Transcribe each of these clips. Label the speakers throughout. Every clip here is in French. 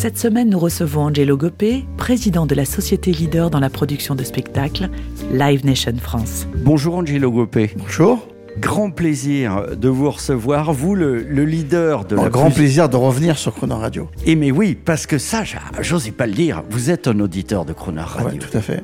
Speaker 1: Cette semaine, nous recevons Angelo Gopé, président de la société leader dans la production de spectacles, Live Nation France.
Speaker 2: Bonjour Angelo Gopé.
Speaker 3: Bonjour.
Speaker 2: Grand plaisir de vous recevoir, vous le, le leader de la
Speaker 3: grand
Speaker 2: plus-
Speaker 3: plaisir de revenir sur Chrono Radio.
Speaker 2: Et mais oui, parce que ça, j'osais pas le dire, vous êtes un auditeur de Crooner
Speaker 3: Ouais,
Speaker 2: Radio.
Speaker 3: tout à fait.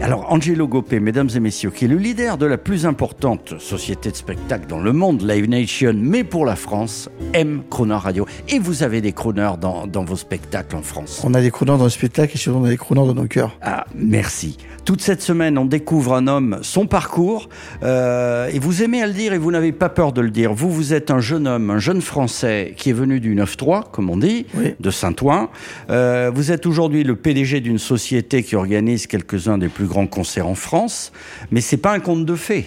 Speaker 2: Alors Angelo Gopé, mesdames et messieurs, qui est le leader de la plus importante société de spectacle dans le monde, Live Nation, mais pour la France, aime Crooner Radio. Et vous avez des crooners dans, dans vos spectacles en France.
Speaker 3: On a des crooners dans le spectacle et surtout on a des crooners dans nos cœurs.
Speaker 2: Ah, merci. Toute cette semaine, on découvre un homme, son parcours, euh, et vous aimez le dire et vous n'avez pas peur de le dire. Vous, vous êtes un jeune homme, un jeune Français qui est venu du 9-3, comme on dit,
Speaker 3: Oui.
Speaker 2: de Saint-Ouen. Euh, vous êtes aujourd'hui le PDG d'une société qui organise quelques-uns des plus grands concerts en France, mais c'est pas un conte de fées.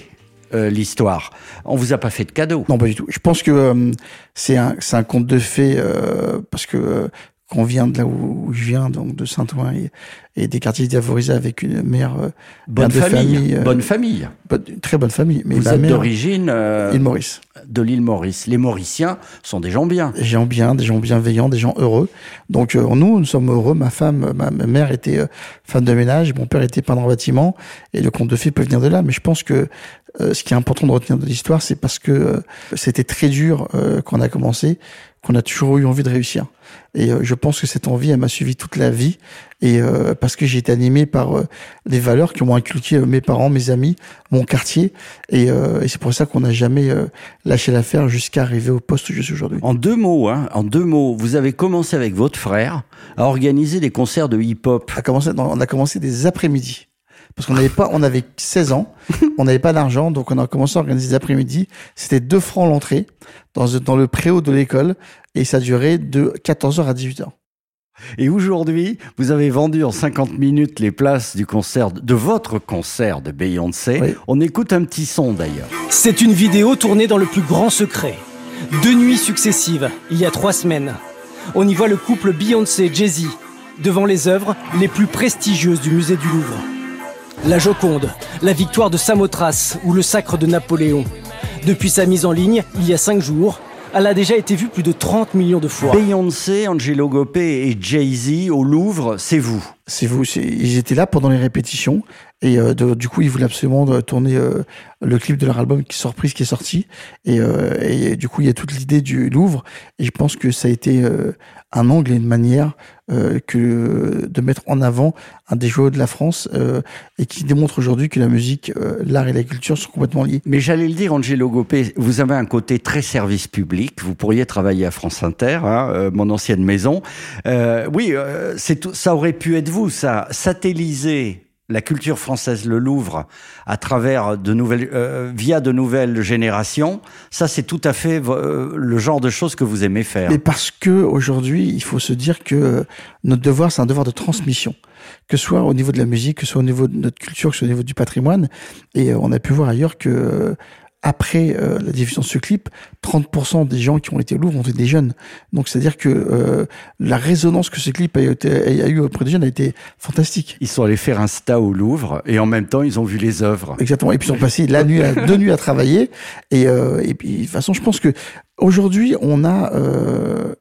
Speaker 2: euh, l'histoire. On vous a pas fait de cadeau.
Speaker 3: Non, pas du tout. Je pense que euh, c'est un, conte de fées euh, parce que qu'on vient de là où, où je viens, donc de Saint-Ouen et, et des quartiers défavorisés avec une mère, euh,
Speaker 2: Bonne
Speaker 3: mère de
Speaker 2: famille.
Speaker 3: euh,
Speaker 2: bonne famille.
Speaker 3: bonne- une très bonne famille. Mais
Speaker 2: vous êtes d'origine euh,
Speaker 3: île Maurice.
Speaker 2: de l'île Maurice. Les Mauriciens sont des gens bien.
Speaker 3: Des gens bien, des gens bienveillants, des gens heureux. Donc euh, nous, nous sommes heureux. Ma femme, ma, ma mère était euh, femme de ménage, mon père était peintre en bâtiment, et le conte de fées peut venir de là. Mais je pense que euh, ce qui est important de retenir de l'histoire, c'est parce que euh, c'était très dur euh, quand on a commencé, qu'on a toujours eu envie de réussir. Et euh, je pense que cette envie, elle m'a suivi toute la vie, et euh, parce que j'ai été animé par euh, des valeurs qui m'ont inculqué euh, mes parents, mes amis, mon quartier, et, euh, et c'est pour ça qu'on n'a jamais euh, lâché l'affaire jusqu'à arriver au poste où je suis aujourd'hui.
Speaker 2: En deux mots, hein, en deux mots, vous avez commencé avec votre frère à organiser des concerts de hip-hop.
Speaker 3: On a commencé, dans- on a commencé des après-midi. Parce qu'on n'avait pas, on avait 16 ans, on n'avait pas d'argent, donc on a commencé à organiser des après-midi. C'était 2 francs l'entrée dans, dans le préau de l'école et ça durait de 14h à 18h.
Speaker 2: Et aujourd'hui, vous avez vendu en 50 minutes les places du concert, de votre concert de Beyoncé.
Speaker 3: Oui.
Speaker 2: On écoute un petit son d'ailleurs.
Speaker 4: C'est une vidéo tournée dans le plus grand secret. Deux nuits successives, il y a trois semaines. On y voit le couple Beyoncé et Jay-Z devant les œuvres les plus prestigieuses du musée du Louvre. La Joconde, la victoire de Samothrace ou le sacre de Napoléon. Depuis sa mise en ligne, il y a cinq jours, elle a déjà été vue plus de 30 millions de fois.
Speaker 2: Beyoncé, Angelo Gopé et Jay-Z au Louvre, c'est vous.
Speaker 3: Ils étaient là pendant les répétitions et euh, du coup ils voulaient absolument euh, tourner euh, le clip de leur album qui surprise qui est sorti et, du coup il y a toute l'idée du Louvre et je pense que ça a été un angle et une manière que de mettre en avant un des joyaux de la France et qui démontre aujourd'hui que la musique, l'art et la culture sont complètement liés.
Speaker 2: Mais j'allais le dire, Angelo Gopé, vous avez un côté très service public. Vous pourriez travailler à France Inter, hein, mon ancienne maison. Oui, ça aurait pu être vous, ça. Satelliser la culture française, le Louvre, à travers de nouvelles, euh, via de nouvelles générations. Ça, c'est tout à fait euh, le genre de choses que vous aimez faire.
Speaker 3: Mais parce que aujourd'hui, il faut se dire que notre devoir, c'est un devoir de transmission, que ce soit au niveau de la musique, que ce soit au niveau de notre culture, que ce soit au niveau du patrimoine. Et euh, on a pu voir ailleurs que après euh, la diffusion de ce clip, 30% des gens qui ont été au Louvre ont été des jeunes. Donc c'est-à-dire que euh, la résonance que ce clip a, été- a eu auprès des jeunes a été fantastique.
Speaker 2: Ils sont allés faire un sta au Louvre et en même temps, ils ont vu les œuvres.
Speaker 3: Exactement. Et puis ils ont passé la nuit, à, deux nuits à travailler. Et, euh, et puis de toute façon, je pense que aujourd'hui, on a, euh,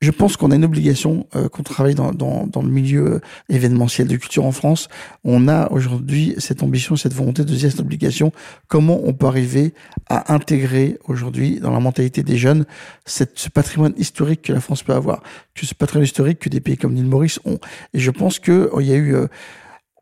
Speaker 3: je pense qu'on a une obligation euh, quand on travaille dans, le milieu événementiel de culture en France. On a aujourd'hui cette ambition, cette volonté de dire cette obligation. Comment on peut arriver à intégrer aujourd'hui dans la mentalité des jeunes cette, ce patrimoine historique que la France peut avoir, ce patrimoine historique que des pays comme l'île Maurice ont. Et je pense que oh, il y a eu euh,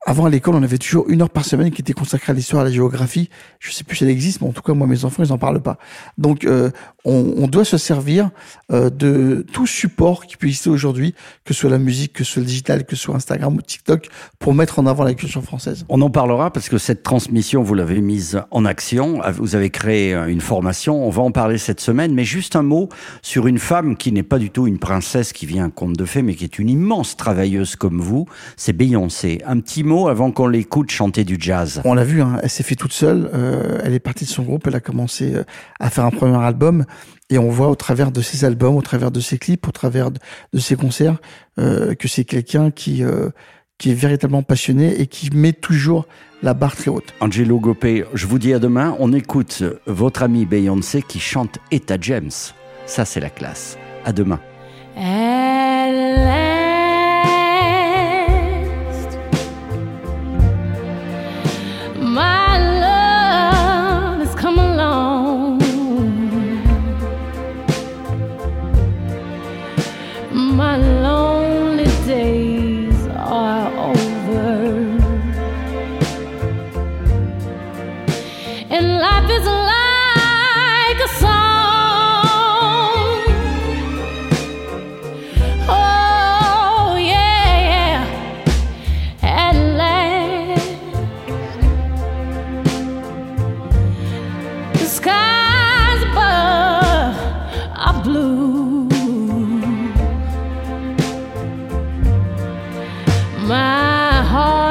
Speaker 3: avant, à l'école, on avait toujours une heure par semaine qui était consacrée à l'histoire, à la géographie. Je sais plus si elle existe, mais en tout cas, moi, mes enfants, ils en parlent pas. Donc, euh, on, on doit se servir euh, de tout support qui peut exister aujourd'hui, que ce soit la musique, que ce soit le digital, que ce soit Instagram ou TikTok, pour mettre en avant la culture française.
Speaker 2: On en parlera parce que cette transmission, vous l'avez mise en action. Vous avez créé une formation. On va en parler cette semaine. Mais juste un mot sur une femme qui n'est pas du tout une princesse qui vient un conte de fées, mais qui est une immense travailleuse comme vous. C'est Beyoncé. Un petit mot mots avant qu'on l'écoute chanter du jazz.
Speaker 3: On l'a vu, hein, elle s'est fait toute seule. euh, elle est partie de son groupe. Elle a commencé euh, à faire un premier album. Et on voit au travers de ses albums, au travers de ses clips, au travers de, de ses concerts, euh, que c'est quelqu'un qui, euh, qui est véritablement passionné et qui met toujours la barre très haute.
Speaker 2: Angelo Gopé, je vous dis à demain. On écoute votre ami Beyoncé qui chante Etta James. Ça, c'est la classe. À demain.
Speaker 5: At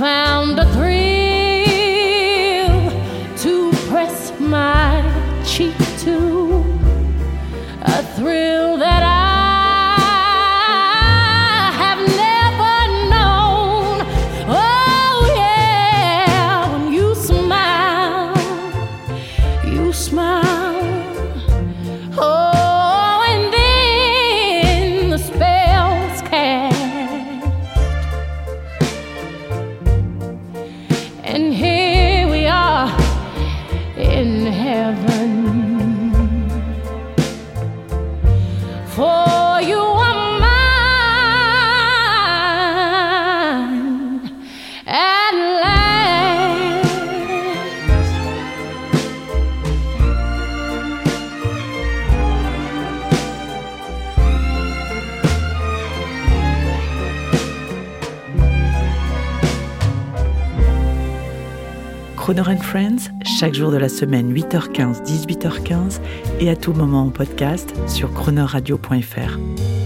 Speaker 5: found a thrill
Speaker 1: Croner and Friends, chaque jour de la semaine, 8h15, 18h15 et à tout moment en podcast sur chronoradio.fr.